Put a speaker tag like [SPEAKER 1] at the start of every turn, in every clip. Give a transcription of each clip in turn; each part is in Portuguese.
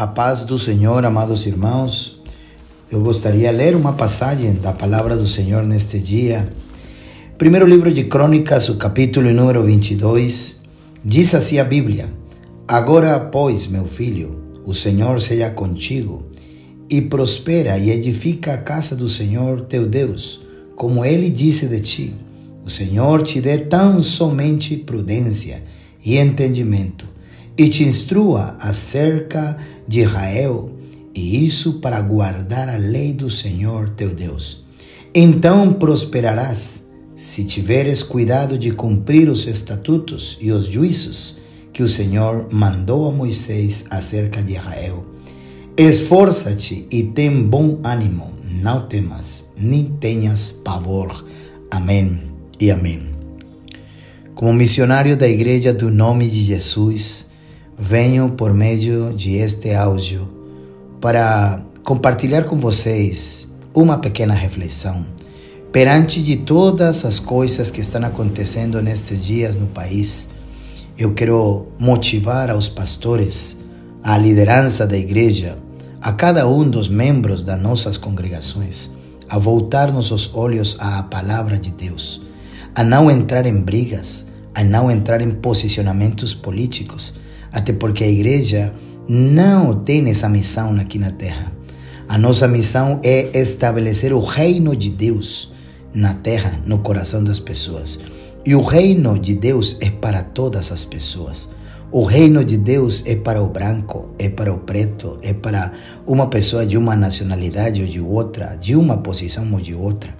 [SPEAKER 1] A paz do Senhor, amados irmãos. Eu gostaria de ler uma passagem da palavra do Senhor neste dia. Primeiro livro de Crônicas, o capítulo número 22, diz assim a Bíblia: Agora, pois, meu filho, o Senhor seja contigo, e prospera e edifica a casa do Senhor teu Deus, como ele disse de ti. O Senhor te dê tão somente prudência e entendimento, e te instrua acerca de Israel, e isso para guardar a lei do Senhor teu Deus. Então prosperarás, se tiveres cuidado de cumprir os estatutos e os juízos que o Senhor mandou a Moisés acerca de Israel. Esforça-te e tem bom ânimo, não temas, nem tenhas pavor. Amém e amém. Como missionário da Igreja do Nome de Jesus, venho por meio de este áudio para compartilhar com vocês uma pequena reflexão perante de todas as coisas que estão acontecendo nestes dias no país. Eu quero motivar aos pastores, à liderança da igreja, a cada um dos membros das nossas congregações, a voltar nossos olhos à palavra de Deus, a não entrar em brigas, a não entrar em posicionamentos políticos, até porque a igreja não tem essa missão aqui na terra. A nossa missão é estabelecer o reino de Deus na terra, no coração das pessoas. E o reino de Deus é para todas as pessoas. O reino de Deus é para o branco, é para o preto, é para uma pessoa de uma nacionalidade ou de outra, de uma posição ou de outra.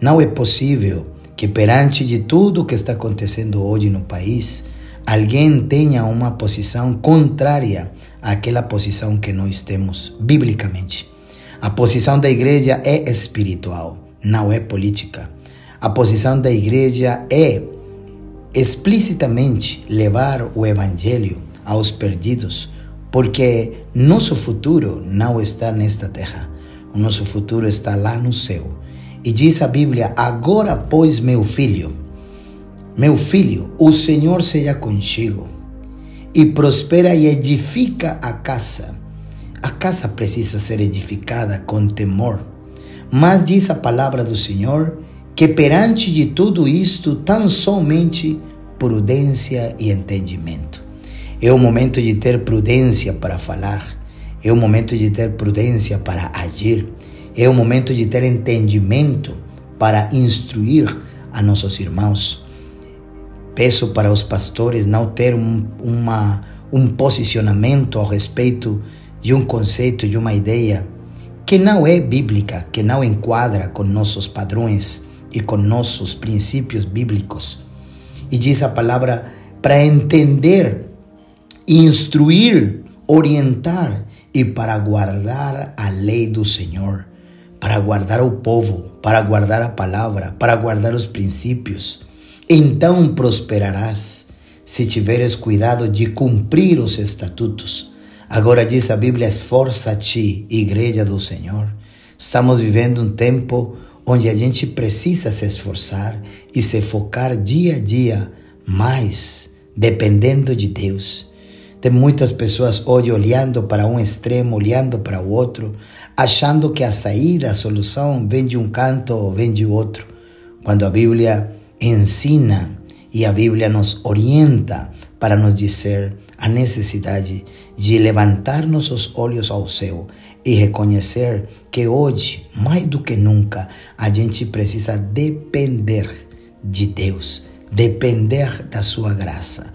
[SPEAKER 1] Não é possível que perante de tudo que está acontecendo hoje no país, alguém tenha uma posição contrária àquela posição que nós temos biblicamente. A posição da igreja é espiritual, não é política. A posição da igreja é explicitamente levar o evangelho aos perdidos, porque nosso futuro não está nesta terra. O nosso futuro está lá no céu. E diz a Bíblia: Agora, pois, meu filho, meu filho, o Senhor seja contigo e prospera e edifica a casa. A casa precisa ser edificada com temor. Mas diz a palavra do Senhor que perante de tudo isto, tão somente prudência e entendimento. É o momento de ter prudência para falar, é o momento de ter prudência para agir, é o momento de ter entendimento para instruir a nossos irmãos. Peço para os pastores não ter um, uma, um posicionamento a respeito de um conceito, de uma ideia que não é bíblica, que não enquadra com nossos padrões e com nossos princípios bíblicos. E diz a palavra para entender, instruir, orientar e para guardar a lei do Senhor, para guardar o povo, para guardar a palavra, para guardar os princípios então prosperarás se tiveres cuidado de cumprir os estatutos. Agora diz a Bíblia: esforça-te, igreja do Senhor. Estamos vivendo um tempo onde a gente precisa se esforçar e se focar dia a dia mais, dependendo de Deus. Tem muitas pessoas hoje olhando para um extremo, olhando para o outro, achando que a saída, a solução vem de um canto ou vem de outro, quando a Bíblia ensina e a Bíblia nos orienta para nos dizer a necessidade de levantar nossos olhos ao céu e reconhecer que hoje, mais do que nunca, a gente precisa depender de Deus, depender da sua graça.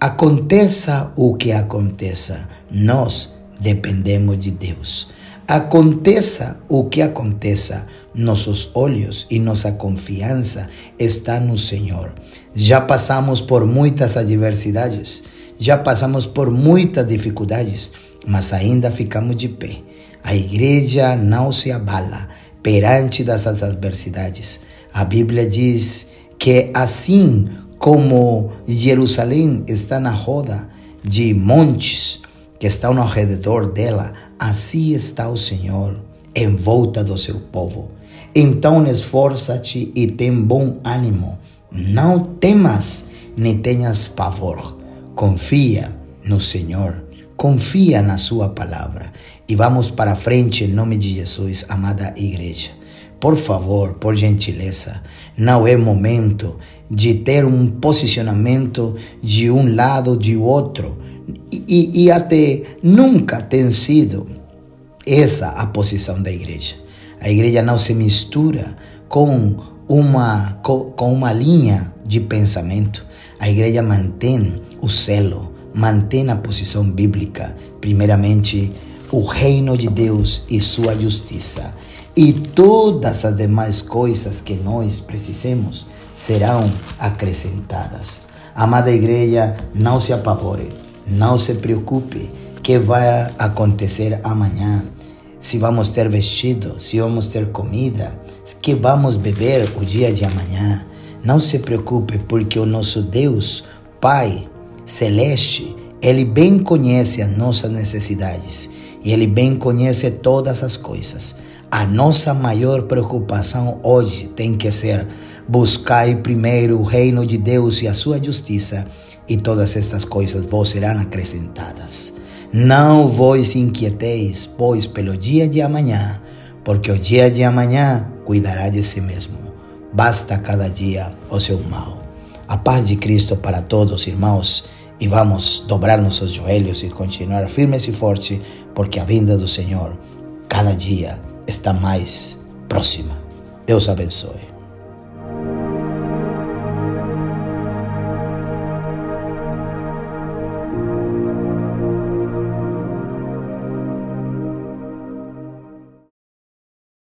[SPEAKER 1] Aconteça o que aconteça, nós dependemos de Deus. Aconteça o que aconteça, nossos olhos e nossa confiança está no Senhor. Já passamos por muitas adversidades, já passamos por muitas dificuldades, mas ainda ficamos de pé. A igreja não se abala perante dessas adversidades. A Bíblia diz que assim como Jerusalém está na roda de montes que estão ao redor dela, assim está o Senhor em volta do seu povo. Então esforça-te e tem bom ânimo. Não temas, nem tenhas pavor. Confia no Senhor. confia na sua palavra e vamos para frente em nome de Jesus, amada igreja. Por favor, por gentileza, não é momento de ter um posicionamento de um lado de outro. E, e, até nunca tem sido essa a posição da igreja. A igreja não se mistura com uma, com, uma linha de pensamento. A igreja mantém o selo, mantém a posição bíblica, primeiramente o reino de Deus e sua justiça. E todas as demais coisas que nós precisemos serão acrescentadas. Amada igreja, não se apavore, não se preocupe que vai acontecer amanhã. Se vamos ter vestido, se vamos ter comida, que vamos beber o dia de amanhã. Não se preocupe, porque o nosso Deus, Pai Celeste, Ele bem conhece as nossas necessidades e Ele bem conhece todas as coisas. A nossa maior preocupação hoje tem que ser buscar primeiro o reino de Deus e a sua justiça, e todas estas coisas vos serão acrescentadas. Não vos inquieteis, pois, pelo dia de amanhã, porque o dia de amanhã cuidará de si mesmo. Basta cada dia o seu mal. A paz de Cristo para todos, irmãos, e vamos dobrar nossos joelhos e continuar firmes e fortes, porque a vinda do Senhor cada dia está mais próxima. Deus abençoe.